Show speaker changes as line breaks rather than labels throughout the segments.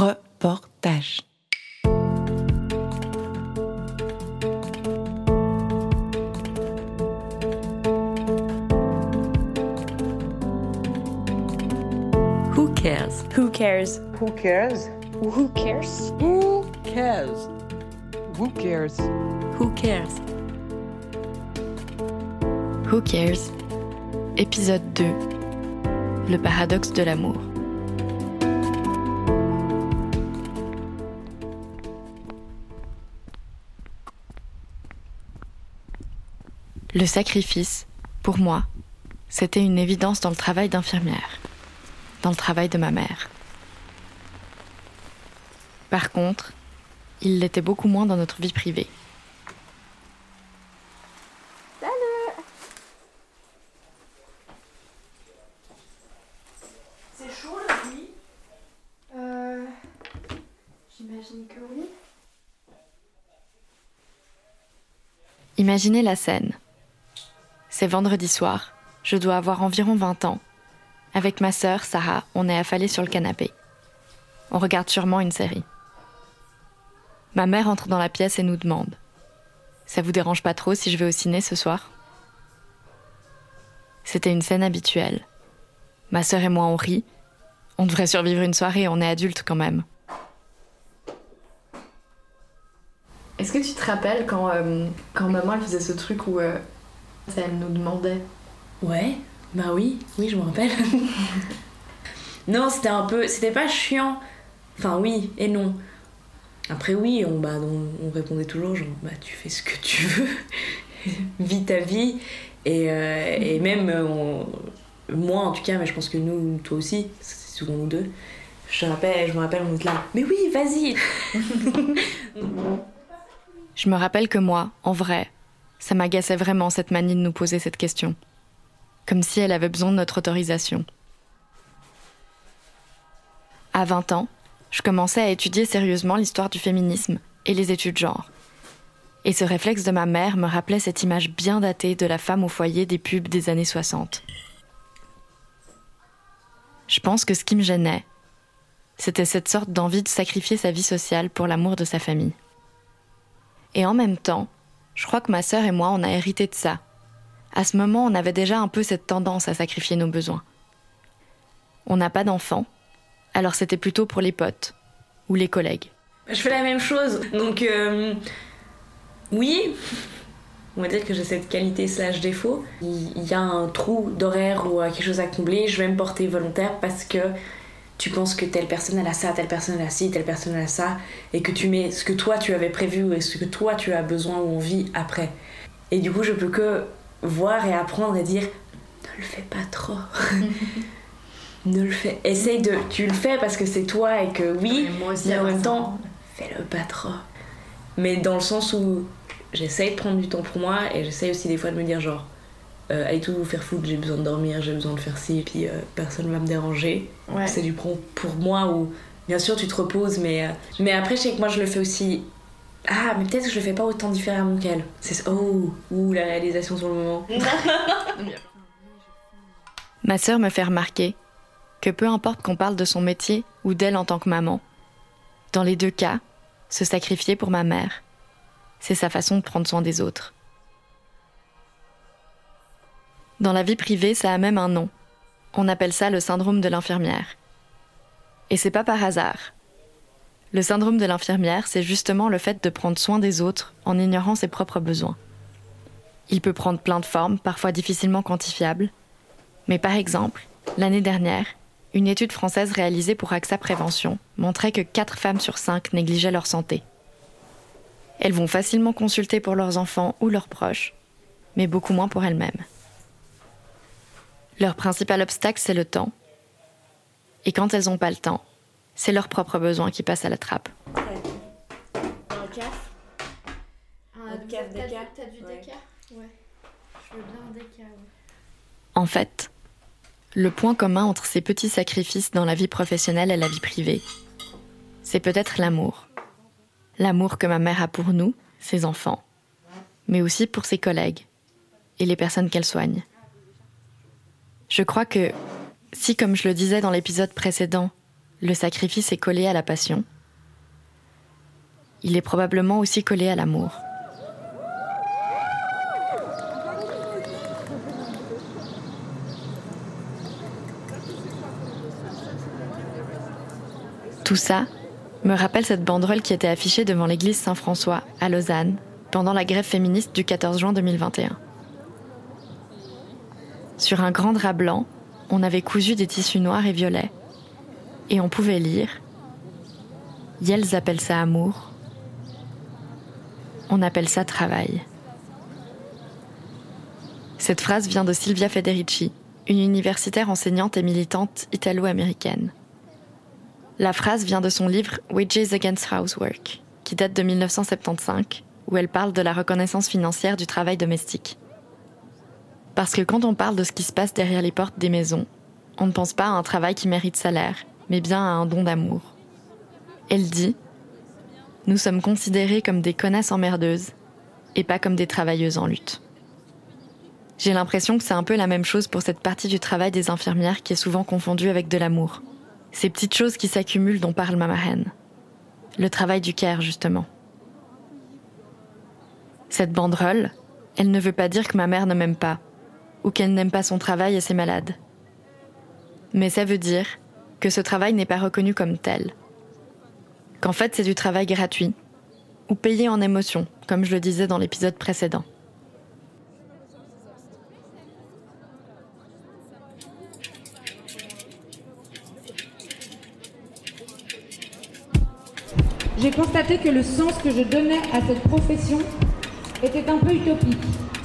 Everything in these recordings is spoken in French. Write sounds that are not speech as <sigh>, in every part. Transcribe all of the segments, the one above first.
Reportage.
Who cares?
Who cares?
Who cares?
Who cares?
Who cares? Who cares?
Who cares?
Who cares? Épisode 2. Le paradoxe de l'amour. Le sacrifice, pour moi, c'était une évidence dans le travail d'infirmière, dans le travail de ma mère. Par contre, il l'était beaucoup moins dans notre vie privée.
C'est chaud nuit Euh. J'imagine que oui.
Imaginez la scène. C'est vendredi soir, je dois avoir environ 20 ans. Avec ma sœur, Sarah, on est affalés sur le canapé. On regarde sûrement une série. Ma mère entre dans la pièce et nous demande Ça vous dérange pas trop si je vais au ciné ce soir? C'était une scène habituelle. Ma sœur et moi, on rit. On devrait survivre une soirée, on est adultes quand même.
Est-ce que tu te rappelles quand, euh, maman faisait ce truc où euh, elle nous demandait
Ouais, bah oui, oui, je me rappelle. <laughs> non, c'était un peu. C'était pas chiant. Enfin, oui et non. Après, oui, on, bah, on, on répondait toujours genre, bah, tu fais ce que tu veux, <laughs> vis ta vie. Et, euh, et même, euh, on- moi en tout cas, mais je pense que nous, toi aussi, c'est souvent nous deux. Je, te rappelle, je me rappelle, on était là, mais oui, vas-y <laughs>
Je me rappelle que moi, en vrai, ça m'agaçait vraiment cette manie de nous poser cette question. Comme si elle avait besoin de notre autorisation. À 20 ans, je commençais à étudier sérieusement l'histoire du féminisme et les études genre. Et ce réflexe de ma mère me rappelait cette image bien datée de la femme au foyer des pubs des années 60. Je pense que ce qui me gênait, c'était cette sorte d'envie de sacrifier sa vie sociale pour l'amour de sa famille. Et en même temps, je crois que ma sœur et moi, on a hérité de ça. À ce moment, on avait déjà un peu cette tendance à sacrifier nos besoins. On n'a pas d'enfants, alors c'était plutôt pour les potes ou les collègues.
Je fais la même chose. Donc, euh, oui, on va dire que j'ai cette qualité slash défaut. Il y a un trou d'horaire ou quelque chose à combler, je vais me porter volontaire parce que tu penses que telle personne elle a ça, telle personne elle a ci, telle personne elle a ça, et que tu mets ce que toi tu avais prévu et ce que toi tu as besoin ou envie après. Et du coup, je peux que voir et apprendre et dire ne le fais pas trop. <laughs> ne le fais. Essaye de. Tu le fais parce que c'est toi et que oui,
Et moi aussi,
mais en même temps, fais-le pas trop. Mais dans le sens où j'essaye de prendre du temps pour moi et j'essaye aussi des fois de me dire genre, euh, allez tout vous faire foutre, j'ai besoin de dormir, j'ai besoin de faire ci, et puis euh, personne va me déranger.
Ouais.
C'est du prompt pour moi où bien sûr tu te reposes, mais, euh, mais après je sais que moi je le fais aussi. Ah, mais peut-être que je le fais pas autant différemment qu'elle. C'est oh, ou la réalisation sur le moment. <laughs>
Ma sœur me fait remarquer que peu importe qu'on parle de son métier ou d'elle en tant que maman, dans les deux cas, se sacrifier pour ma mère, c'est sa façon de prendre soin des autres. Dans la vie privée, ça a même un nom. On appelle ça le syndrome de l'infirmière. Et c'est pas par hasard. Le syndrome de l'infirmière, c'est justement le fait de prendre soin des autres en ignorant ses propres besoins. Il peut prendre plein de formes, parfois difficilement quantifiables, mais par exemple, l'année dernière, une étude française réalisée pour AXA Prévention montrait que 4 femmes sur 5 négligeaient leur santé. Elles vont facilement consulter pour leurs enfants ou leurs proches, mais beaucoup moins pour elles-mêmes. Leur principal obstacle, c'est le temps. Et quand elles n'ont pas le temps, c'est leurs propres besoins qui passent à la trappe.
Un caf
Un
déca.
t'as du
Ouais.
déca Ouais. Je veux bien un déca.
En fait, le point commun entre ces petits sacrifices dans la vie professionnelle et la vie privée, c'est peut-être l'amour. L'amour que ma mère a pour nous, ses enfants, mais aussi pour ses collègues et les personnes qu'elle soigne. Je crois que si, comme je le disais dans l'épisode précédent, le sacrifice est collé à la passion. Il est probablement aussi collé à l'amour. Tout ça me rappelle cette banderole qui était affichée devant l'église Saint-François à Lausanne pendant la grève féministe du 14 juin 2021. Sur un grand drap blanc, on avait cousu des tissus noirs et violets. Et on pouvait lire Yels appelle ça amour. On appelle ça travail. Cette phrase vient de Silvia Federici, une universitaire enseignante et militante italo-américaine. La phrase vient de son livre Wages Against Housework, qui date de 1975, où elle parle de la reconnaissance financière du travail domestique. Parce que quand on parle de ce qui se passe derrière les portes des maisons, on ne pense pas à un travail qui mérite salaire, mais bien à un don d'amour. Elle dit Nous sommes considérés comme des connasses emmerdeuses et pas comme des travailleuses en lutte. J'ai l'impression que c'est un peu la même chose pour cette partie du travail des infirmières qui est souvent confondue avec de l'amour. Ces petites choses qui s'accumulent dont parle Mama Hen. Le travail du care, justement. Cette banderole, elle ne veut pas dire que ma mère ne m'aime pas, ou qu'elle n'aime pas son travail et ses malades. Mais ça veut dire que ce travail n'est pas reconnu comme tel. Qu'en fait c'est du travail gratuit, ou payé en émotion, comme je le disais dans l'épisode précédent.
J'ai constaté que le sens que je donnais à cette profession était un peu utopique.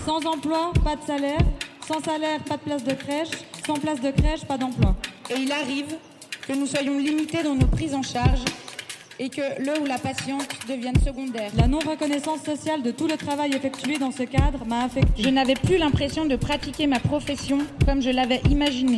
Sans emploi, pas de salaire. Sans salaire, pas de place de crèche. Sans place de crèche, pas d'emploi.
Et il arrive que nous soyons limités dans nos prises en charge et que le ou la patiente devienne secondaire.
La non-reconnaissance sociale de tout le travail effectué dans ce cadre m'a affecté.
Je n'avais plus l'impression de pratiquer ma profession comme je l'avais imaginé.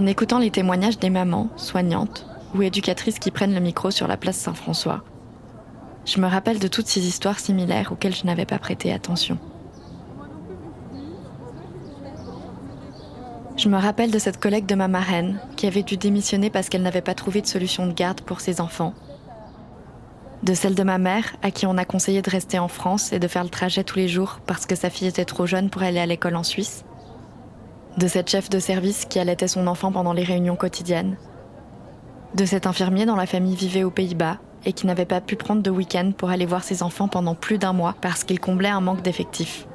En écoutant les témoignages des mamans, soignantes ou éducatrices qui prennent le micro sur la place Saint-François, je me rappelle de toutes ces histoires similaires auxquelles je n'avais pas prêté attention. Je me rappelle de cette collègue de ma marraine qui avait dû démissionner parce qu'elle n'avait pas trouvé de solution de garde pour ses enfants. De celle de ma mère à qui on a conseillé de rester en France et de faire le trajet tous les jours parce que sa fille était trop jeune pour aller à l'école en Suisse de cette chef de service qui allaitait son enfant pendant les réunions quotidiennes, de cet infirmier dont la famille vivait aux Pays-Bas et qui n'avait pas pu prendre de week-end pour aller voir ses enfants pendant plus d'un mois parce qu'il comblait un manque d'effectifs.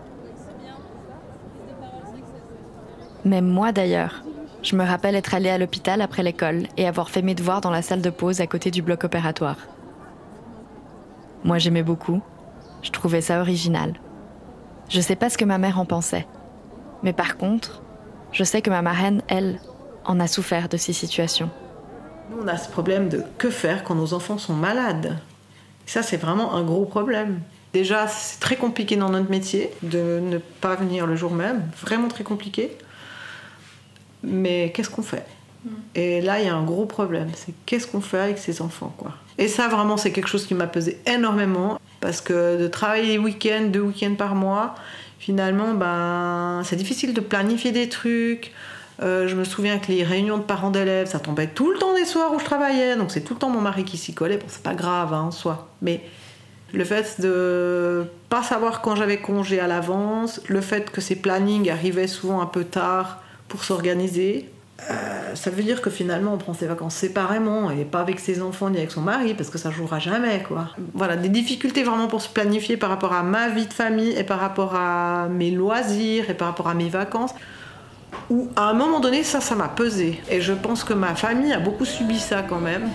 Même moi d'ailleurs, je me rappelle être allée à l'hôpital après l'école et avoir fait mes devoirs dans la salle de pause à côté du bloc opératoire. Moi j'aimais beaucoup, je trouvais ça original. Je sais pas ce que ma mère en pensait, mais par contre, je sais que ma marraine, elle, en a souffert de ces situations.
Nous, on a ce problème de que faire quand nos enfants sont malades. Ça, c'est vraiment un gros problème. Déjà, c'est très compliqué dans notre métier de ne pas venir le jour même, vraiment très compliqué. Mais qu'est-ce qu'on fait? Et là, il y a un gros problème, c'est qu'est-ce qu'on fait avec ces enfants, quoi? Et ça, vraiment, c'est quelque chose qui m'a pesé énormément, parce que de travailler les week-ends, deux week-ends par mois, finalement, ben, c'est difficile de planifier des trucs. Euh, je me souviens que les réunions de parents d'élèves, ça tombait tout le temps des soirs où je travaillais, donc c'est tout le temps mon mari qui s'y collait. Bon, c'est pas grave hein, en soi, mais le fait de pas savoir quand j'avais congé à l'avance, le fait que ces plannings arrivaient souvent un peu tard pour s'organiser, euh, ça veut dire que finalement on prend ses vacances séparément et pas avec ses enfants ni avec son mari parce que ça jouera jamais quoi. Voilà, des difficultés vraiment pour se planifier par rapport à ma vie de famille et par rapport à mes loisirs et par rapport à mes vacances. Où à un moment donné ça, ça m'a pesé et je pense que ma famille a beaucoup subi ça quand même.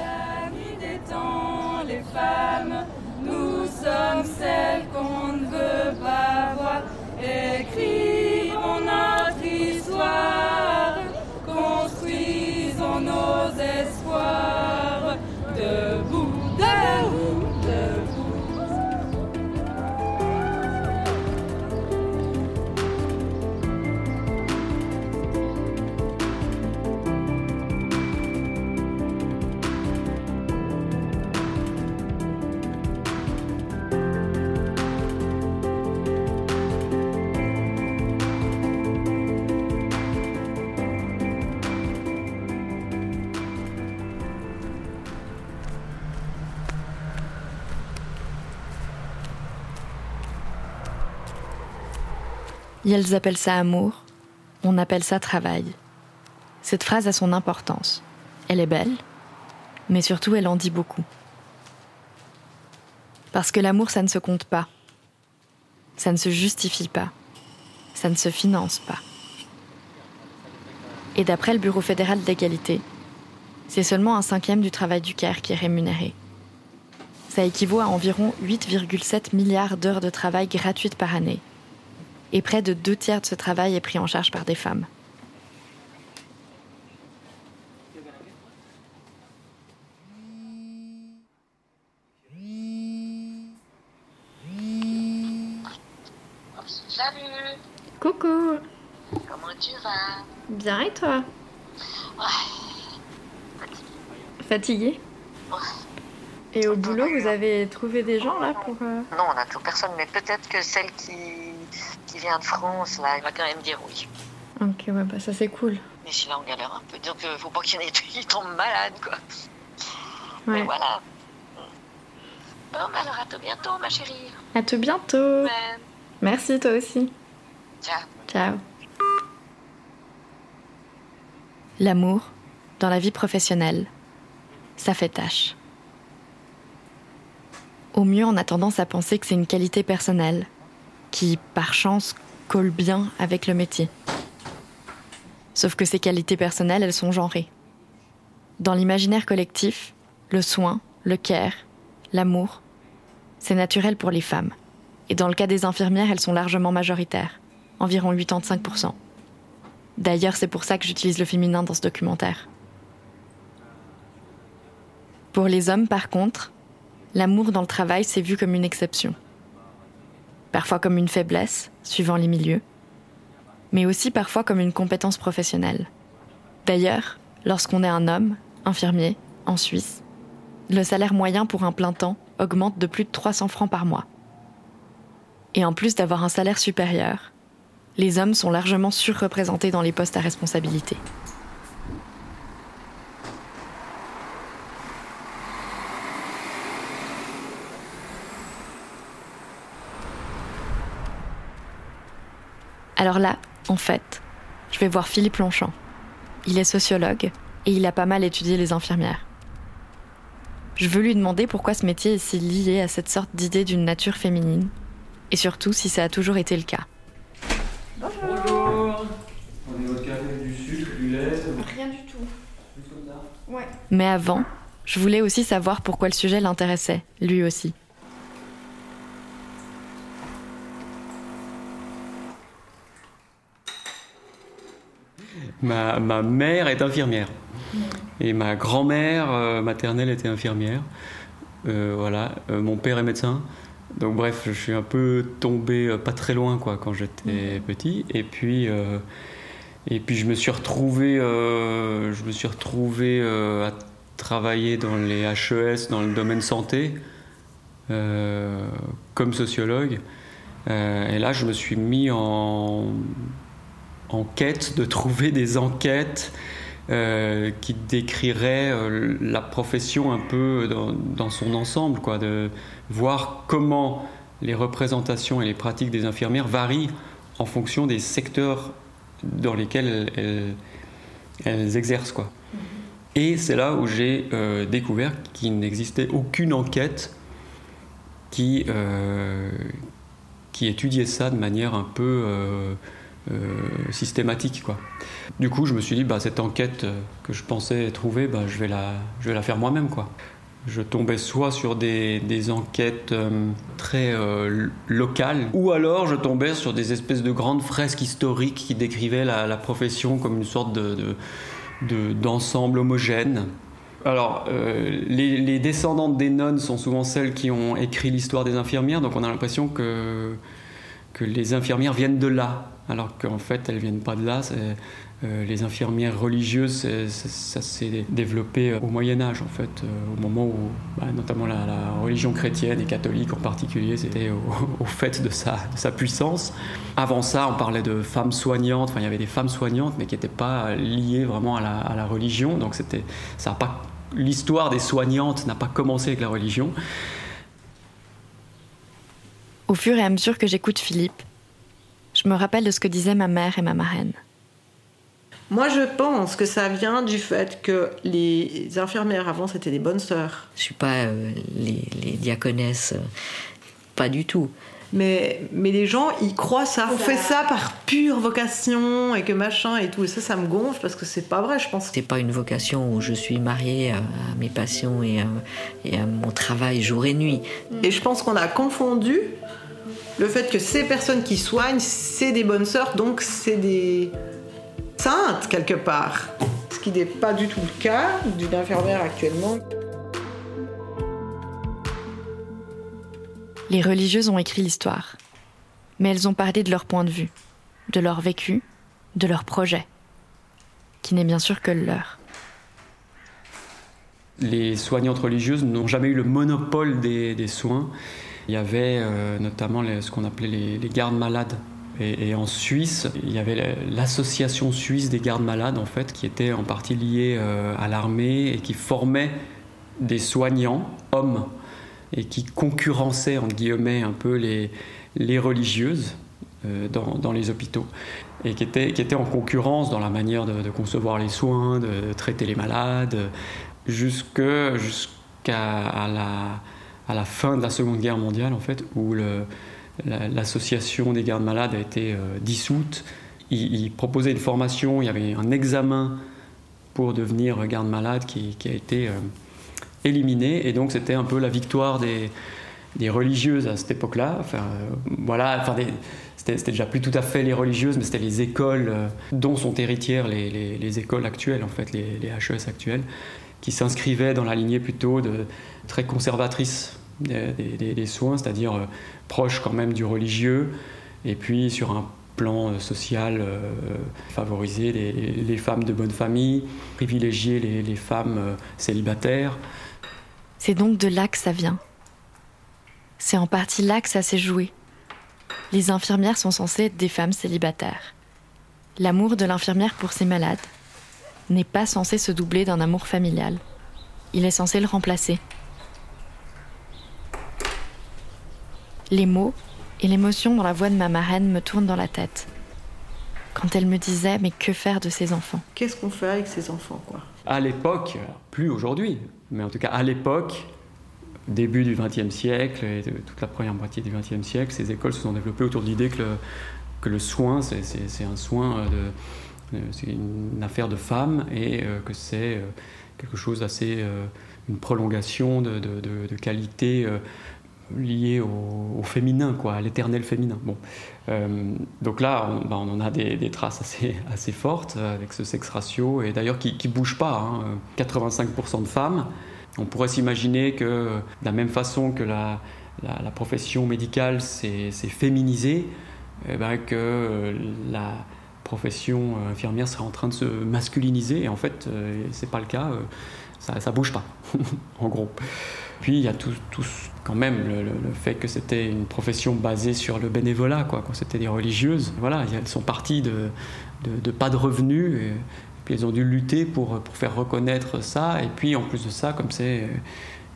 Ils appellent ça amour, on appelle ça travail. Cette phrase a son importance. Elle est belle, mais surtout elle en dit beaucoup. Parce que l'amour, ça ne se compte pas. Ça ne se justifie pas. Ça ne se finance pas. Et d'après le Bureau fédéral d'égalité, c'est seulement un cinquième du travail du CAIR qui est rémunéré. Ça équivaut à environ 8,7 milliards d'heures de travail gratuites par année. Et près de deux tiers de ce travail est pris en charge par des femmes.
Salut,
Coucou.
Comment tu vas?
Bien et toi?
Ouais,
Fatiguée?
Ouais.
Et au boulot, vous avez trouvé des gens là pour... euh,
non, on n'a toujours personne, mais peut-être que celle qui, qui vient de France, là, elle va quand même dire oui.
Ok, ouais, bah ça c'est cool.
Mais suis là, on galère un peu, donc euh, faut pas qu'il y en ait qui tombent malades, quoi. Mais voilà. Bon, bah alors à tout bientôt, ma chérie.
À tout bientôt
Ouais.
Merci toi aussi.
Ciao.
Ciao.
L'amour, dans la vie professionnelle, ça fait tâche. Au mieux, on a tendance à penser que c'est une qualité personnelle, qui, par chance, colle bien avec le métier. Sauf que ces qualités personnelles, elles sont genrées. Dans l'imaginaire collectif, le soin, le care, l'amour, c'est naturel pour les femmes. Et dans le cas des infirmières, elles sont largement majoritaires, environ 85%. D'ailleurs, c'est pour ça que j'utilise le féminin dans ce documentaire. Pour les hommes, par contre, l'amour dans le travail, c'est vu comme une exception. Parfois comme une faiblesse, suivant les milieux, mais aussi parfois comme une compétence professionnelle. D'ailleurs, lorsqu'on est un homme, infirmier, en Suisse, le salaire moyen pour un plein temps augmente de plus de 300 francs par mois. Et en plus d'avoir un salaire supérieur, les hommes sont largement surreprésentés dans les postes à responsabilité. Alors là, en fait, je vais voir Philippe Longchamp. Il est sociologue et il a pas mal étudié les infirmières. Je veux lui demander pourquoi ce métier est si lié à cette sorte d'idée d'une nature féminine, et surtout si ça a toujours été le cas.
Bonjour Prenez votre café, du sucre, du lait,
Rien du tout.
juste comme ça?
Ouais.
Mais avant, je voulais aussi savoir pourquoi le sujet l'intéressait, lui aussi.
Ma, ma mère est infirmière. Et ma grand-mère euh, maternelle était infirmière. Euh, voilà, Euh, mon père est médecin. Donc bref, je suis un peu tombé pas très loin quoi quand j'étais petit. Et puis, et puis je me suis retrouvé, je me suis retrouvé à travailler dans les HES, dans le domaine santé, comme sociologue. Et là, je me suis mis en, en quête de trouver des enquêtes euh, qui décriraient euh, la profession un peu dans, dans son ensemble, quoi, de voir comment les représentations et les pratiques des infirmières varient en fonction des secteurs dans lesquels elles, exercent. Quoi. Et c'est là où j'ai euh, découvert qu'il n'existait aucune enquête qui, qui étudiait ça de manière un peu systématique. Quoi. Du coup, je me suis dit, bah, cette enquête euh, que je pensais trouver, bah, je, vais la, faire moi-même. Quoi. Je tombais soit sur des, enquêtes euh, très euh, locales, ou alors je tombais sur des espèces de grandes fresques historiques qui décrivaient la, profession comme une sorte de, de- de- d'ensemble homogène. Alors, euh, les, les descendantes des nonnes sont souvent celles qui ont écrit l'histoire des infirmières, donc on a l'impression que les infirmières viennent de là, alors qu'en fait elles viennent pas de là. euh, les infirmières religieuses, ça s'est développé au Moyen Âge, en fait, euh, au moment où, bah, notamment la, religion chrétienne et catholique en particulier, c'était au, <laughs> fait de sa, sa puissance. Avant ça, on parlait de femmes soignantes, enfin il y avait des femmes soignantes, mais qui n'étaient pas liées vraiment à la, à la religion, donc c'était, ça a pas, l'histoire des soignantes n'a pas commencé avec la religion.
Au fur et à mesure que j'écoute Philippe, Je me rappelle de ce que disaient ma mère et ma marraine.
Moi, je pense que ça vient du fait que les infirmières avant, c'était des bonnes sœurs.
Je suis pas euh, les, les diaconesses, euh, pas du tout.
Mais, mais les gens, ils croient ça. On fait ça par pure vocation et que machin et tout. Et ça, ça me gonfle parce que c'est pas vrai, je pense.
C'est pas une vocation où je suis mariée à, à mes passions et à, et à mon travail jour et nuit.
Et je pense qu'on a confondu le fait que ces personnes qui soignent, c'est des bonnes sœurs, donc c'est des saintes quelque part. Ce qui n'est pas du tout le cas d'une infirmière actuellement.
Les religieuses ont écrit l'histoire, mais elles ont parlé de leur point de vue, de leur vécu, de leur projet, qui n'est bien sûr que le leur.
Les soignantes religieuses n'ont jamais eu le monopole des, des soins. Il y avait euh, notamment ce qu'on appelait les, gardes malades. Et, en Suisse, il y avait l'association suisse des gardes malades, en fait, qui était en partie liée euh, à l'armée et qui formait des soignants, hommes, et qui concurrençait, entre guillemets, un peu les, religieuses euh, dans, les hôpitaux. Et qui était, qui était en concurrence dans la manière de, concevoir les soins, de traiter les malades, jusqu'à la, à la fin de la Seconde Guerre mondiale, en fait, où l'association des gardes malades a été euh, dissoute. Ils, ils proposaient une formation, il y avait un examen pour devenir garde malade qui, a été euh, éliminé. Et donc, c'était un peu la victoire des, religieuses à cette époque-là. Euh, voilà, c'était déjà plus tout à fait les religieuses, mais c'était les écoles dont sont héritières les, les- les écoles actuelles, en fait, les, HES actuelles, qui s'inscrivaient dans la lignée plutôt de très conservatrice des, soins, c'est-à-dire euh, proche quand même du religieux, et puis sur un plan euh, social, euh, favoriser les, les femmes de bonne famille, privilégier les, les femmes euh, célibataires.
C'est donc de là que ça vient. C'est en partie là que ça s'est joué. Les infirmières sont censées être des femmes célibataires. L'amour de l'infirmière pour ses malades n'est pas censé se doubler d'un amour familial. Il est censé le remplacer. Les mots et l'émotion dans la voix de ma marraine me tournent dans la tête. Quand elle me disait mais que faire de ses enfants?
Qu'est-ce qu'on fait avec ces enfants, quoi?
À l'époque, plus aujourd'hui, mais en tout cas à l'époque, début du XXe siècle et de toute la première moitié du XXe siècle, ces écoles se sont développées autour de l'idée que le, que le soin, c'est- un soin euh, de, euh, c'est une affaire de femme et euh, que c'est quelque chose d'assez, une prolongation de, de, de- de qualité liée au, féminin, quoi, à l'éternel féminin. Bon. Euh, donc là, on, bah, en a des, traces assez, assez fortes euh, avec ce sexe ratio, et d'ailleurs qui ne bouge pas. hein. 85% de femmes. On pourrait s'imaginer que, de la même façon que la, profession médicale s'est féminisée, eh ben, que la profession euh, infirmière serait en train de se masculiniser, et en fait, c'est pas le cas. ça, ça bouge pas, <laughs> en gros. Puis il y a tout, tout quand même le, fait que c'était une profession basée sur le bénévolat, quoi. Quand c'était des religieuses, voilà, elles sont parties de, de, pas de revenus, et, puis elles ont dû lutter pour, pour faire reconnaître ça. Et puis en plus de ça, comme c'est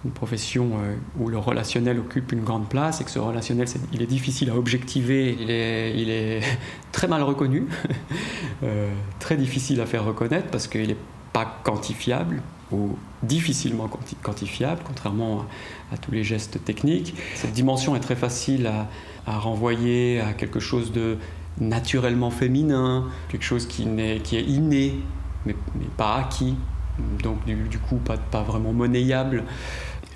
une profession euh, où le relationnel occupe une grande place et que ce relationnel, il est difficile à objectiver, il est, il est <laughs> très mal reconnu, <laughs> euh, très difficile à faire reconnaître parce qu'il n'est pas quantifiable difficilement quanti- quantifiable, contrairement à, tous les gestes techniques. Cette dimension est très facile à, renvoyer à quelque chose de naturellement féminin, quelque chose qui, est inné, mais, pas acquis, donc du, coup pas, vraiment monnayable.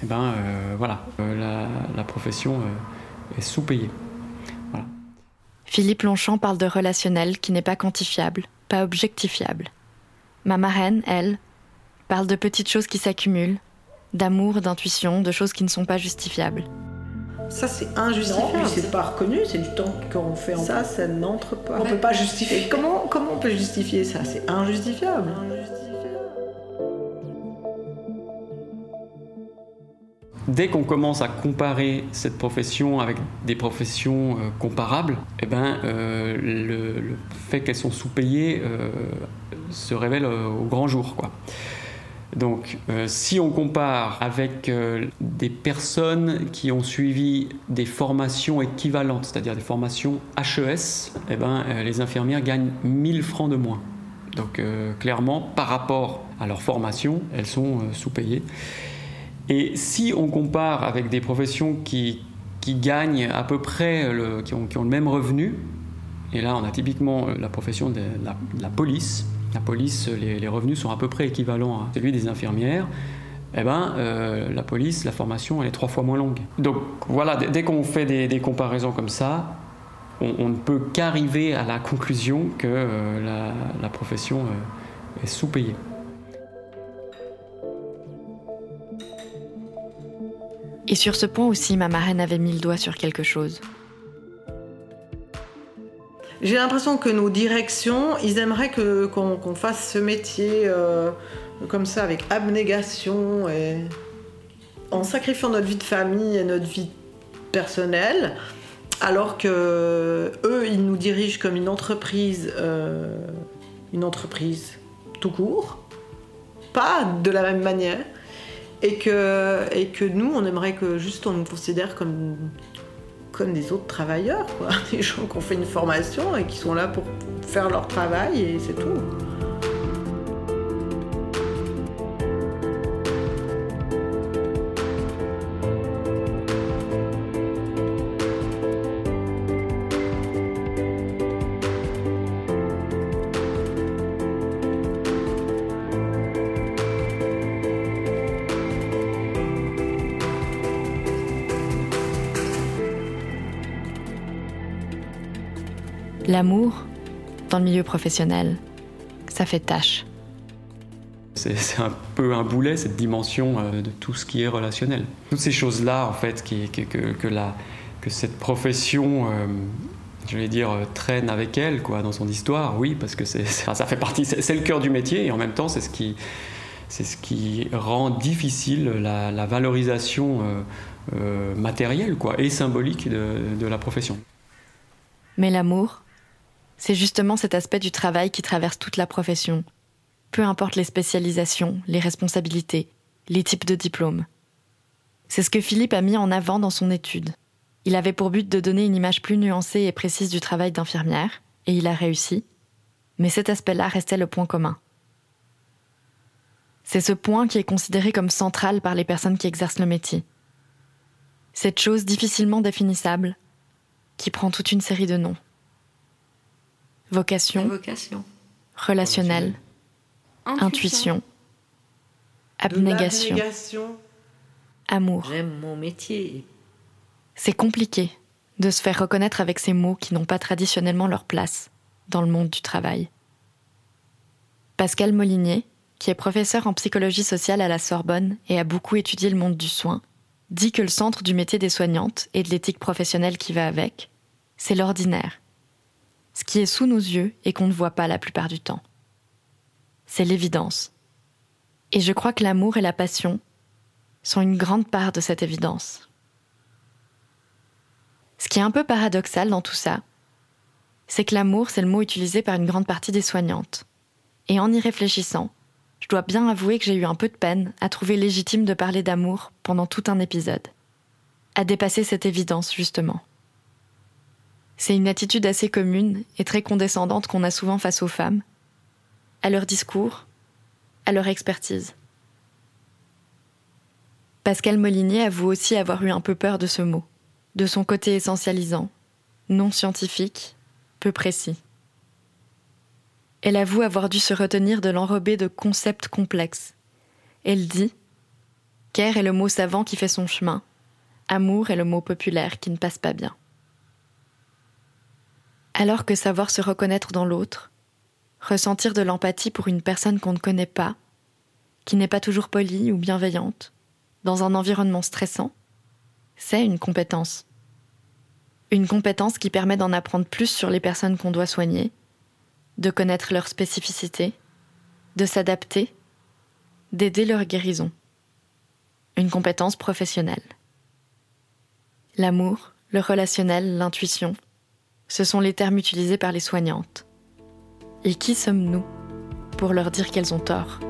Et ben euh, voilà, Euh, la, la profession euh, est sous-payée.
Philippe Longchamp parle de relationnel qui n'est pas quantifiable, pas objectifiable. Ma marraine, elle, parle de petites choses qui s'accumulent, d'amour, d'intuition, de choses qui ne sont pas justifiables.
Ça, c'est injustifiable.
C'est pas reconnu, c'est du temps qu'on fait en
Ça, ça n'entre pas.
On peut pas justifier.
Et comment, comment on peut justifier ça? C'est injustifiable.
Dès qu'on commence à comparer cette profession avec des professions euh, comparables, eh ben, euh, le, le fait qu'elles sont sous-payées euh, se révèle euh, au grand jour. Quoi. Donc, euh, si on compare avec euh, des personnes qui ont suivi des formations équivalentes, c'est-à-dire des formations HES, eh ben, euh, les infirmières gagnent 1000 francs de moins. Donc, clairement, par rapport à leur formation, elles sont sous-payées. Et si on compare avec des professions qui, qui gagnent à peu près, qui, ont, qui, ont, le même revenu, et là on a typiquement la profession de la police, la police, les, revenus sont à peu près équivalents à celui des infirmières, eh ben, euh, la police, la formation, elle est trois fois moins longue. Donc voilà, dès qu'on fait des, comparaisons comme ça, on, ne peut qu'arriver à la conclusion que euh, la, la, profession euh, est sous-payée.
Et sur ce point aussi, ma marraine avait mis le doigt sur quelque chose.
J'ai l'impression que nos directions, ils aimeraient que, qu'on, fasse ce métier euh, comme ça, avec abnégation et en sacrifiant notre vie de famille et notre vie personnelle, alors que eux, ils nous dirigent comme une entreprise, euh, une entreprise tout court, pas de la même manière, et que, et que nous, on aimerait que juste on nous considère comme comme des autres travailleurs. <laughs> Des gens qui ont fait une formation et qui sont là pour faire leur travail et c'est tout.
L'amour, dans le milieu professionnel, ça fait tâche.
C'est un peu un boulet, cette dimension euh, de tout ce qui est relationnel. Toutes ces choses-là, en fait, qui, que, que, que, la, que cette profession, euh, je vais dire, euh, traîne avec elle, quoi, dans son histoire, oui, parce que c'est, ça fait partie, c'est le cœur du métier, et en même temps, c'est ce qui, c'est ce qui rend difficile la, la valorisation euh, euh, matérielle, quoi, et symbolique de, de la profession.
Mais l'amour, c'est justement cet aspect du travail qui traverse toute la profession. Peu importe les spécialisations, les responsabilités, les types de diplômes. C'est ce que Philippe a mis en avant dans son étude. Il avait pour but de donner une image plus nuancée et précise du travail d'infirmière, et il a réussi. Mais cet aspect-là restait le point commun. C'est ce point qui est considéré comme central par les personnes qui exercent le métier. Cette chose difficilement définissable, qui prend toute une série de noms. Vocation,
vocation.
relationnel, intuition, abnégation, amour.
J'aime mon métier.
C'est compliqué de se faire reconnaître avec ces mots qui n'ont pas traditionnellement leur place dans le monde du travail. Pascal Molinier, qui est professeur en psychologie sociale à la Sorbonne et a beaucoup étudié le monde du soin, dit que le centre du métier des soignantes et de l'éthique professionnelle qui va avec, c'est l'ordinaire. Ce qui est sous nos yeux et qu'on ne voit pas la plupart du temps. C'est l'évidence. Et je crois que l'amour et la passion sont une grande part de cette évidence. Ce qui est un peu paradoxal dans tout ça, c'est que l'amour, c'est le mot utilisé par une grande partie des soignantes. Et en y réfléchissant, je dois bien avouer que j'ai eu un peu de peine à trouver légitime de parler d'amour pendant tout un épisode. À dépasser cette évidence, justement. C'est une attitude assez commune et très condescendante qu'on a souvent face aux femmes, à leur discours, à leur expertise. Pascal Molinier avoue aussi avoir eu un peu peur de ce mot, de son côté essentialisant, non scientifique, peu précis. Elle avoue avoir dû se retenir de l'enrober de concepts complexes. Elle dit Care est le mot savant qui fait son chemin, amour est le mot populaire qui ne passe pas bien. Alors que savoir se reconnaître dans l'autre, ressentir de l'empathie pour une personne qu'on ne connaît pas, qui n'est pas toujours polie ou bienveillante, dans un environnement stressant, c'est une compétence. Une compétence qui permet d'en apprendre plus sur les personnes qu'on doit soigner, de connaître leurs spécificités, de s'adapter, d'aider leur guérison. Une compétence professionnelle. L'amour, le relationnel, l'intuition, ce sont les termes utilisés par les soignantes. Et qui sommes-nous pour leur dire qu'elles ont tort?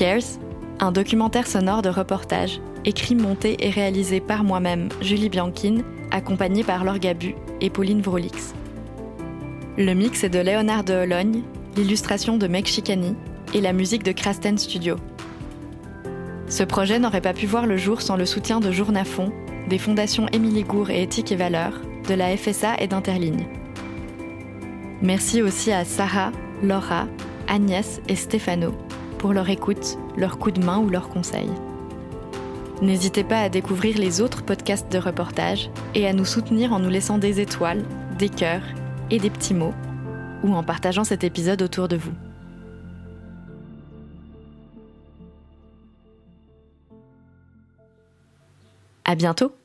Cares Un documentaire sonore de reportage, écrit, monté et réalisé par moi-même, Julie Bianchine, accompagnée par Laure Gabu et Pauline Vrolix. Le mix est de Léonard de Hologne, l'illustration de Meg Chicani et la musique de Krasten Studio. Ce projet n'aurait pas pu voir le jour sans le soutien de Journafond, des fondations Émilie Gour et Éthique et Valeurs, de la FSA et d'Interligne. Merci aussi à Sarah, Laura, Agnès et Stéphano pour leur écoute, leur coup de main ou leurs conseils. N'hésitez pas à découvrir les autres podcasts de reportage et à nous soutenir en nous laissant des étoiles, des cœurs et des petits mots, ou en partageant cet épisode autour de vous. À bientôt!